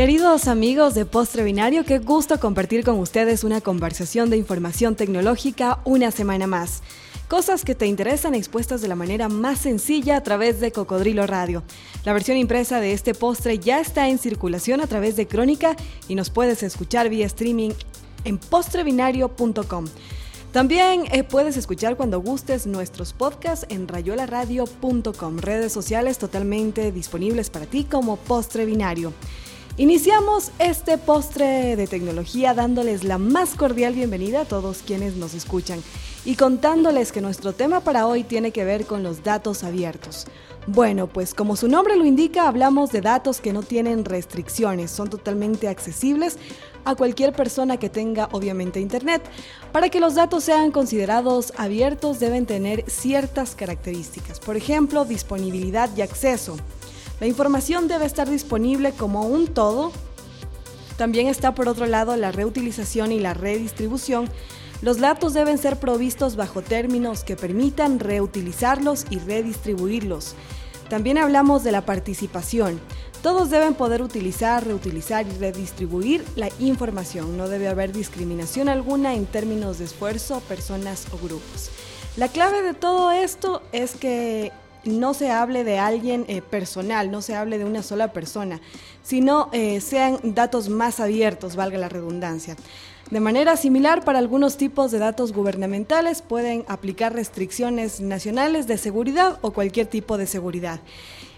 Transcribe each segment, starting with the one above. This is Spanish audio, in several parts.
Queridos amigos de Postre Binario, qué gusto compartir con ustedes una conversación de información tecnológica una semana más. Cosas que te interesan expuestas de la manera más sencilla a través de Cocodrilo Radio. La versión impresa de este postre ya está en circulación a través de Crónica y nos puedes escuchar vía streaming en postrebinario.com. También eh, puedes escuchar cuando gustes nuestros podcasts en rayolaradio.com, redes sociales totalmente disponibles para ti como Postre Binario. Iniciamos este postre de tecnología dándoles la más cordial bienvenida a todos quienes nos escuchan y contándoles que nuestro tema para hoy tiene que ver con los datos abiertos. Bueno, pues como su nombre lo indica, hablamos de datos que no tienen restricciones, son totalmente accesibles a cualquier persona que tenga obviamente internet. Para que los datos sean considerados abiertos deben tener ciertas características, por ejemplo, disponibilidad y acceso. La información debe estar disponible como un todo. También está por otro lado la reutilización y la redistribución. Los datos deben ser provistos bajo términos que permitan reutilizarlos y redistribuirlos. También hablamos de la participación. Todos deben poder utilizar, reutilizar y redistribuir la información. No debe haber discriminación alguna en términos de esfuerzo, personas o grupos. La clave de todo esto es que no se hable de alguien eh, personal, no se hable de una sola persona, sino eh, sean datos más abiertos, valga la redundancia. De manera similar, para algunos tipos de datos gubernamentales pueden aplicar restricciones nacionales de seguridad o cualquier tipo de seguridad.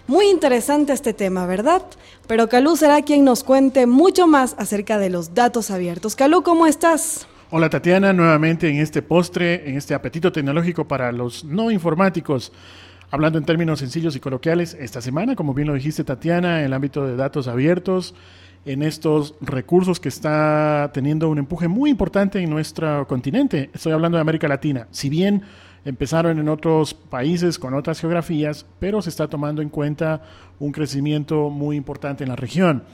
Muy interesante este tema, ¿verdad? Pero Calú será quien nos cuente mucho más acerca de los datos abiertos. Calú, ¿cómo estás? Hola Tatiana, nuevamente en este postre, en este apetito tecnológico para los no informáticos. Hablando en términos sencillos y coloquiales, esta semana, como bien lo dijiste Tatiana, en el ámbito de datos abiertos, en estos recursos que está teniendo un empuje muy importante en nuestro continente. Estoy hablando de América Latina. Si bien empezaron en otros países con otras geografías, pero se está tomando en cuenta un crecimiento muy importante en la región.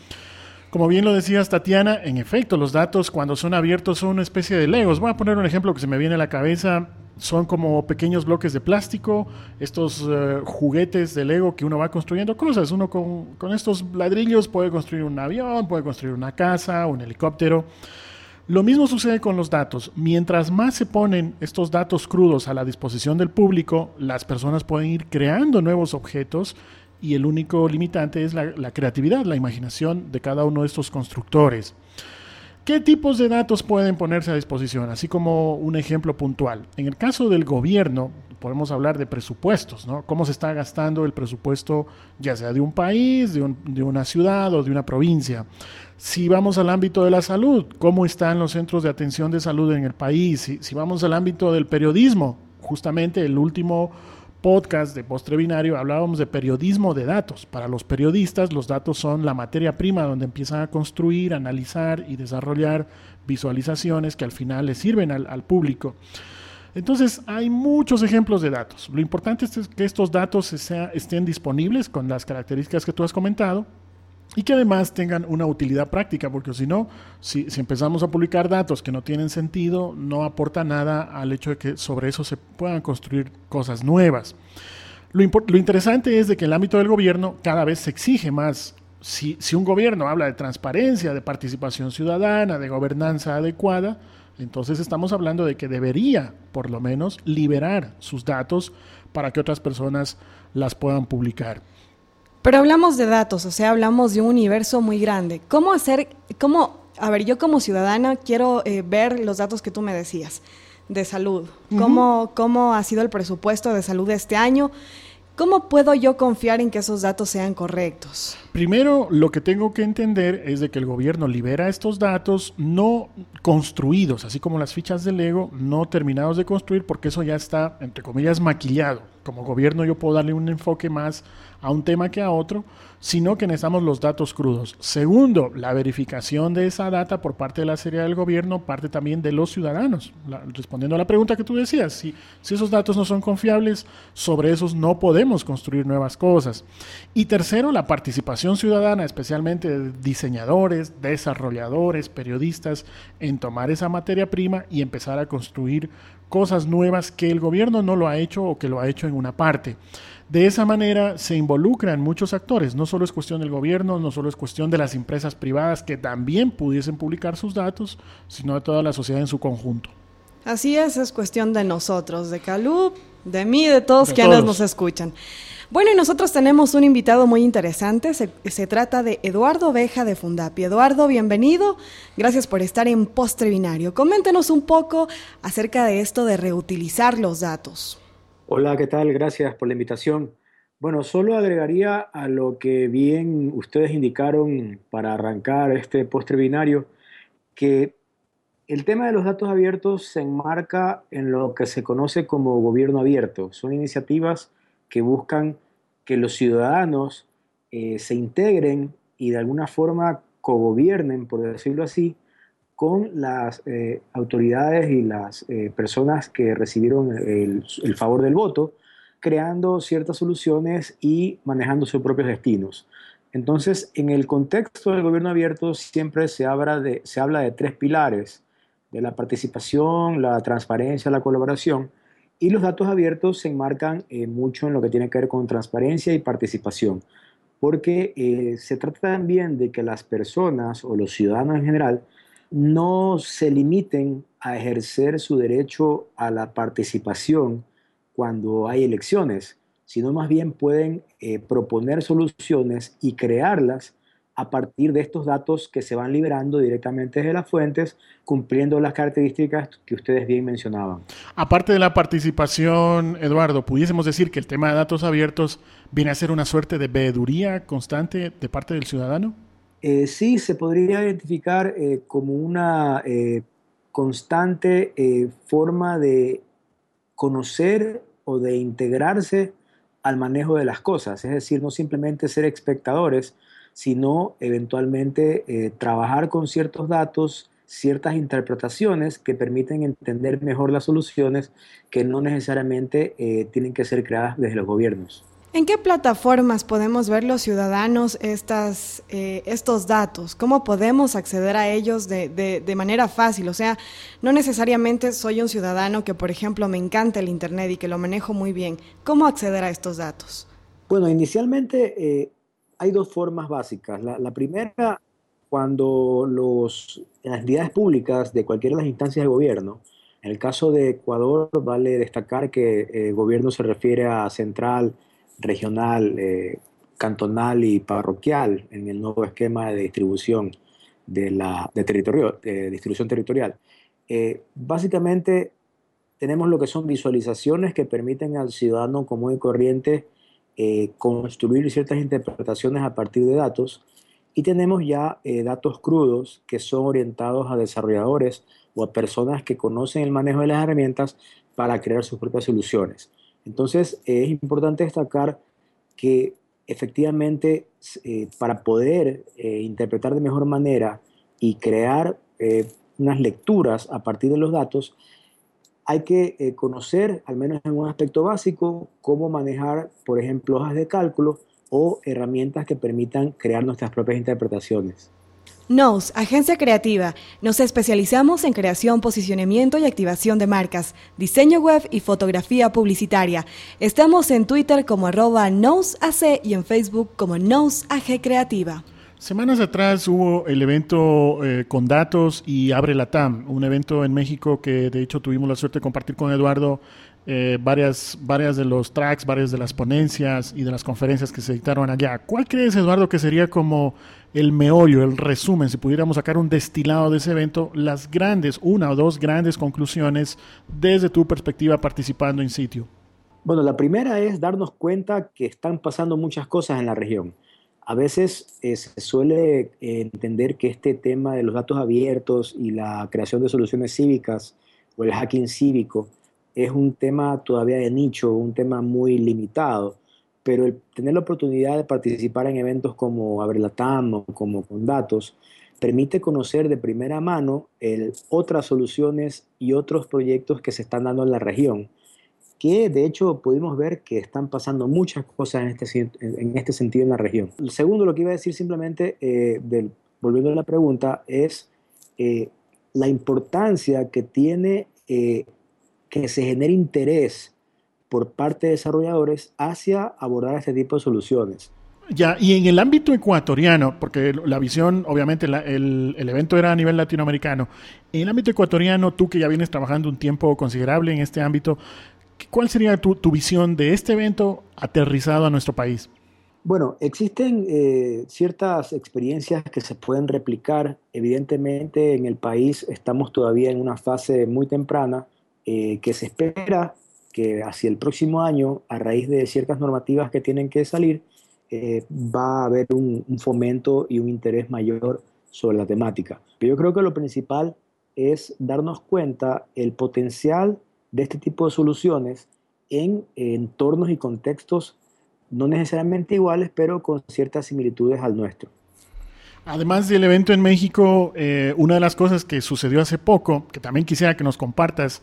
Como bien lo decías, Tatiana, en efecto, los datos cuando son abiertos son una especie de legos. Voy a poner un ejemplo que se me viene a la cabeza son como pequeños bloques de plástico, estos eh, juguetes de Lego que uno va construyendo cosas. Uno con, estos ladrillos puede construir un avión, puede construir una casa, un helicóptero. Lo mismo sucede con los datos. Mientras más se ponen estos datos crudos a la disposición del público, las personas pueden ir creando nuevos objetos y el único limitante es la creatividad, la imaginación de cada uno de estos constructores. ¿Qué tipos de datos pueden ponerse a disposición? Así como un ejemplo puntual. En el caso del gobierno, podemos hablar de presupuestos, ¿no? Cómo se está gastando el presupuesto, ya sea de un país, de, una ciudad o de una provincia. Si vamos al ámbito de la salud, cómo están los centros de atención de salud en el país. si vamos al ámbito del periodismo, justamente el último podcast de Postre Binario hablábamos de periodismo de datos. Para los periodistas los datos son la materia prima donde empiezan a construir, analizar y desarrollar visualizaciones que al final les sirven al, público. Entonces hay muchos ejemplos de datos. Lo importante es que estos datos estén disponibles con las características que tú has comentado y que además tengan una utilidad práctica, porque si no, si, empezamos a publicar datos que no tienen sentido, no aporta nada al hecho de que sobre eso se puedan construir cosas nuevas. Lo, interesante es de que en el ámbito del gobierno cada vez se exige más. Si, si un gobierno habla de transparencia, de participación ciudadana, de gobernanza adecuada, entonces estamos hablando de que debería, por lo menos, liberar sus datos para que otras personas las puedan publicar. Pero hablamos de datos, o sea, hablamos de un universo muy grande. ¿Cómo hacer, cómo, a ver, yo como ciudadana quiero eh, ver los datos que tú me decías de salud. ¿Cómo, ¿Cómo ha sido el presupuesto de salud de este año? ¿Cómo puedo yo confiar en que esos datos sean correctos? Primero, lo que tengo que entender es de que el gobierno libera estos datos no construidos, así como las fichas de Lego, no terminados de construir, porque eso ya está, entre comillas, maquillado. Como gobierno yo puedo darle un enfoque más a un tema que a otro, sino que necesitamos los datos crudos. Segundo, la verificación de esa data por parte de la serie del gobierno parte también de los ciudadanos. respondiendo a la pregunta que tú decías, si, si esos datos no son confiables, sobre esos no podemos construir nuevas cosas. Y tercero, la participación ciudadana, especialmente de diseñadores, desarrolladores, periodistas, en tomar esa materia prima y empezar a construir cosas nuevas que el gobierno no lo ha hecho o que lo ha hecho en una parte. De esa manera se involucran muchos actores, no solo es cuestión del gobierno, no solo es cuestión de las empresas privadas que también pudiesen publicar sus datos, sino de toda la sociedad en su conjunto. Así es, es cuestión de nosotros, de Calub, de mí, de todos quienes nos escuchan. Bueno, y nosotros tenemos un invitado muy interesante. Se, trata de Eduardo Veja de Fundapi. Eduardo, bienvenido. Gracias por estar en Postre Binario. Coméntenos un poco acerca de esto de reutilizar los datos. Hola, ¿qué tal? Gracias por la invitación. Bueno, solo agregaría a lo que bien ustedes indicaron para arrancar este postre binario, que el tema de los datos abiertos se enmarca en lo que se conoce como gobierno abierto. Son iniciativas que buscan que los ciudadanos eh, se integren y de alguna forma cogobiernen, por decirlo así, con las eh, autoridades y las eh, personas que recibieron el, el, favor del voto, creando ciertas soluciones y manejando sus propios destinos. Entonces, en el contexto del gobierno abierto siempre se habla de, se habla de tres pilares, de la participación, la transparencia, la colaboración, y los datos abiertos se enmarcan eh, mucho en lo que tiene que ver con transparencia y participación, porque eh, se trata también de que las personas o los ciudadanos en general no se limiten a ejercer su derecho a la participación cuando hay elecciones, sino más bien pueden eh, proponer soluciones y crearlas a partir de estos datos que se van liberando directamente de las fuentes, cumpliendo las características que ustedes bien mencionaban. Aparte de la participación, Eduardo, pudiésemos decir que el tema de datos abiertos viene a ser una suerte de veeduría constante de parte del ciudadano. Eh, sí, se podría identificar eh, como una eh, constante forma de conocer o de integrarse al manejo de las cosas, es decir, no simplemente ser espectadores, sino eventualmente eh, trabajar con ciertos datos, ciertas interpretaciones que permiten entender mejor las soluciones que no necesariamente eh, tienen que ser creadas desde los gobiernos. ¿En qué plataformas podemos ver los ciudadanos estas, eh, estos datos? ¿Cómo podemos acceder a ellos de, de, manera fácil? O sea, no necesariamente soy un ciudadano que, por ejemplo, me encanta el Internet y que lo manejo muy bien. ¿Cómo acceder a estos datos? Bueno, inicialmente hay dos formas básicas. La, primera, cuando las entidades públicas de cualquiera de las instancias de gobierno, en el caso de Ecuador, vale destacar que eh, gobierno se refiere a central, regional, eh, cantonal y parroquial en el nuevo esquema de distribución de, territorio, de distribución territorial. Eh, básicamente tenemos lo que son visualizaciones que permiten al ciudadano común y corriente eh, construir ciertas interpretaciones a partir de datos y tenemos ya eh, datos crudos que son orientados a desarrolladores o a personas que conocen el manejo de las herramientas para crear sus propias soluciones. Entonces es importante destacar que efectivamente para poder interpretar de mejor manera y crear unas lecturas a partir de los datos, hay que eh, conocer, al menos en un aspecto básico, cómo manejar, por ejemplo, hojas de cálculo o herramientas que permitan crear nuestras propias interpretaciones. NOS, agencia creativa. Nos especializamos en creación, posicionamiento y activación de marcas, diseño web y fotografía publicitaria. Estamos en Twitter como arroba NOSAC y en Facebook como NOSAG Creativa. Semanas atrás hubo el evento eh, con datos y Abre la TAM, un evento en México que de hecho tuvimos la suerte de compartir con Eduardo eh, varias, varias de los tracks, varias de las ponencias y de las conferencias que se dictaron allá. ¿Cuál crees, Eduardo, que sería como el meollo, el resumen, si pudiéramos sacar un destilado de ese evento, las grandes, una o dos grandes conclusiones desde tu perspectiva participando en sitio? Bueno, la primera es darnos cuenta que están pasando muchas cosas en la región a veces eh, se suele eh, entender que este tema de los datos abiertos y la creación de soluciones cívicas o el hacking cívico es un tema todavía de nicho, un tema muy limitado, pero el tener la oportunidad de participar en eventos como Abrelatam o como con datos permite conocer de primera mano otras soluciones y otros proyectos que se están dando en la región que de hecho pudimos ver que están pasando muchas cosas en este, en este sentido en la región. El segundo, lo que iba a decir simplemente, eh, volviendo a la pregunta, es eh, la importancia que tiene eh, que se genere interés por parte de desarrolladores hacia abordar este tipo de soluciones. Ya, y en el ámbito ecuatoriano, porque la visión, obviamente, el, evento era a nivel latinoamericano. En el ámbito ecuatoriano, tú que ya vienes trabajando un tiempo considerable en este ámbito, ¿cuál sería tu, visión de este evento aterrizado a nuestro país? Bueno, existen eh, ciertas experiencias que se pueden replicar. Evidentemente, en el país estamos todavía en una fase muy temprana eh, que se espera que hacia el próximo año, a raíz de ciertas normativas que tienen que salir, eh, va a haber un, fomento y un interés mayor sobre la temática. Pero yo creo que lo principal es darnos cuenta el potencial de este tipo de soluciones en entornos y contextos no necesariamente iguales, pero con ciertas similitudes al nuestro. Además del evento en México, eh, una de las cosas que sucedió hace poco, que también quisiera que nos compartas,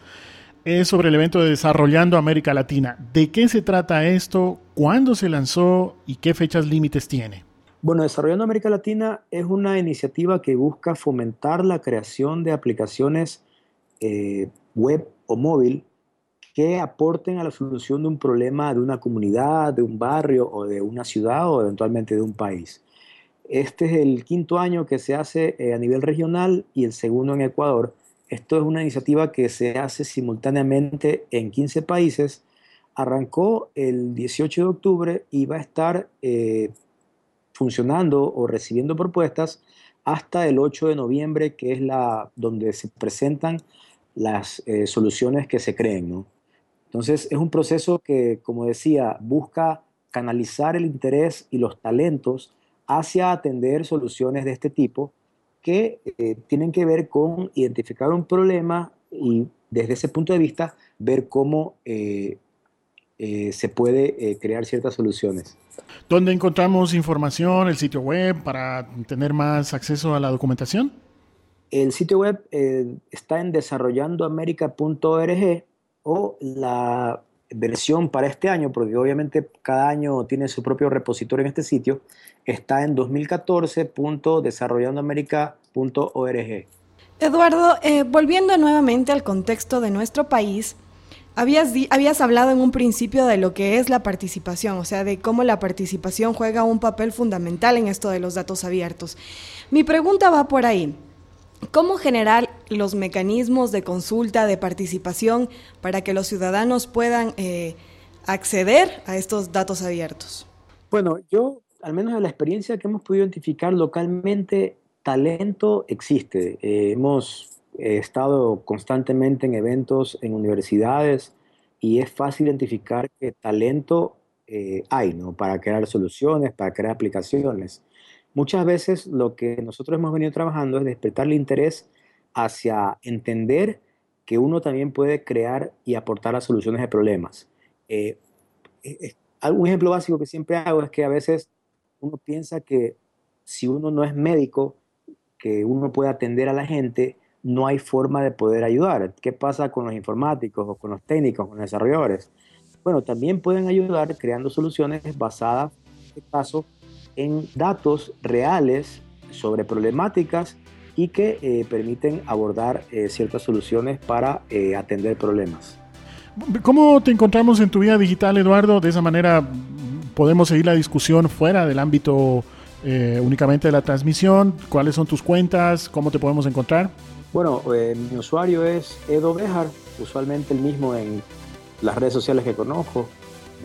es sobre el evento de Desarrollando América Latina. ¿De qué se trata esto? ¿Cuándo se lanzó y qué fechas límites tiene? Bueno, Desarrollando América Latina es una iniciativa que busca fomentar la creación de aplicaciones eh, web o móvil que aporten a la solución de un problema de una comunidad, de un barrio o de una ciudad o eventualmente de un país. Este es el quinto año que se hace eh, a nivel regional y el segundo en Ecuador esto es una iniciativa que se hace simultáneamente en 15 países. Arrancó el 18 de octubre y va a estar eh, funcionando o recibiendo propuestas hasta el 8 de noviembre, que es la donde se presentan las eh, soluciones que se creen. Entonces es un proceso que, como decía, busca canalizar el interés y los talentos hacia atender soluciones de este tipo que eh, tienen que ver con identificar un problema y desde ese punto de vista ver cómo eh, se puede crear ciertas soluciones. ¿Dónde encontramos información, el sitio web para tener más acceso a la documentación? El sitio web está en desarrollandoamerica.org o la versión para este año, porque obviamente cada año tiene su propio repositorio en este sitio, está en 2014.desarrollandoamerica.org. Eduardo, eh, volviendo nuevamente al contexto de nuestro país, habías, habías hablado en un principio de lo que es la participación, o sea, de cómo la participación juega un papel fundamental en esto de los datos abiertos. Mi pregunta va por ahí. ¿Cómo generar los mecanismos de consulta, de participación, para que los ciudadanos puedan eh, acceder a estos datos abiertos? Bueno, yo, al menos de la experiencia que hemos podido identificar localmente, talento existe. Eh, hemos estado constantemente en eventos en universidades y es fácil identificar que talento eh, hay, ¿no? Para crear soluciones, para crear aplicaciones. Muchas veces lo que nosotros hemos venido trabajando es despertarle interés hacia entender que uno también puede crear y aportar las soluciones de problemas. Eh, eh, eh, un ejemplo básico que siempre hago es que a veces uno piensa que si uno no es médico, que uno puede atender a la gente, no hay forma de poder ayudar. ¿Qué pasa con los informáticos o con los técnicos, con los desarrolladores? Bueno, también pueden ayudar creando soluciones basadas, en este caso, en datos reales sobre problemáticas y que eh, permiten abordar eh, ciertas soluciones para eh, atender problemas. ¿Cómo te encontramos en tu vida digital, Eduardo? De esa manera podemos seguir la discusión fuera del ámbito únicamente de la transmisión. ¿Cuáles son tus cuentas? ¿Cómo te podemos encontrar? Bueno, mi usuario es Edo Bejar, usualmente el mismo en las redes sociales que conozco,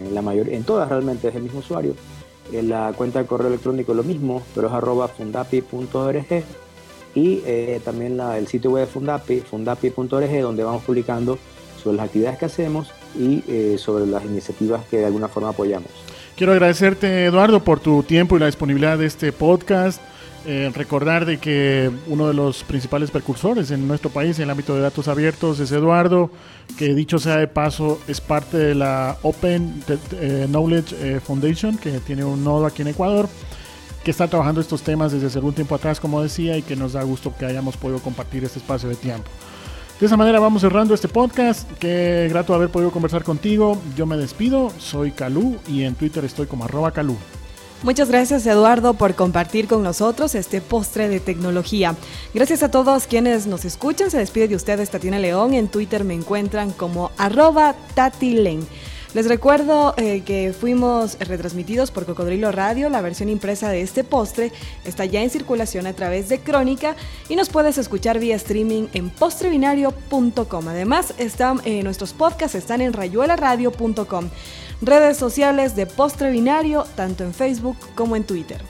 en, la mayoría, en todas realmente es el mismo usuario. En la cuenta de correo electrónico lo mismo, pero es arroba fundapi.org. Y eh, también el sitio web de Fundapi, fundapi.org, donde vamos publicando sobre las actividades que hacemos y eh, sobre las iniciativas que de alguna forma apoyamos. Quiero agradecerte, Eduardo, por tu tiempo y la disponibilidad de este podcast. Eh, recordar de que uno de los principales precursores en nuestro país en el ámbito de datos abiertos es Eduardo, que dicho sea de paso es parte de la Open eh, Knowledge eh, Foundation, que tiene un nodo aquí en Ecuador, que está trabajando estos temas desde hace algún tiempo atrás, como decía, y que nos da gusto que hayamos podido compartir este espacio de tiempo. De esa manera vamos cerrando este podcast. Qué grato haber podido conversar contigo. Yo me despido, soy Calú y en Twitter estoy como arroba Calú. Muchas gracias Eduardo por compartir con nosotros este postre de tecnología. Gracias a todos quienes nos escuchan. Se despide de ustedes Tatiana León. En Twitter me encuentran como arroba tatilen. Les recuerdo eh, que fuimos retransmitidos por Cocodrilo Radio. La versión impresa de este postre está ya en circulación a través de Crónica y nos puedes escuchar vía streaming en postrebinario.com. Además, están, eh, nuestros podcasts están en rayuelaradio.com. Redes sociales de Postre Binario, tanto en Facebook como en Twitter.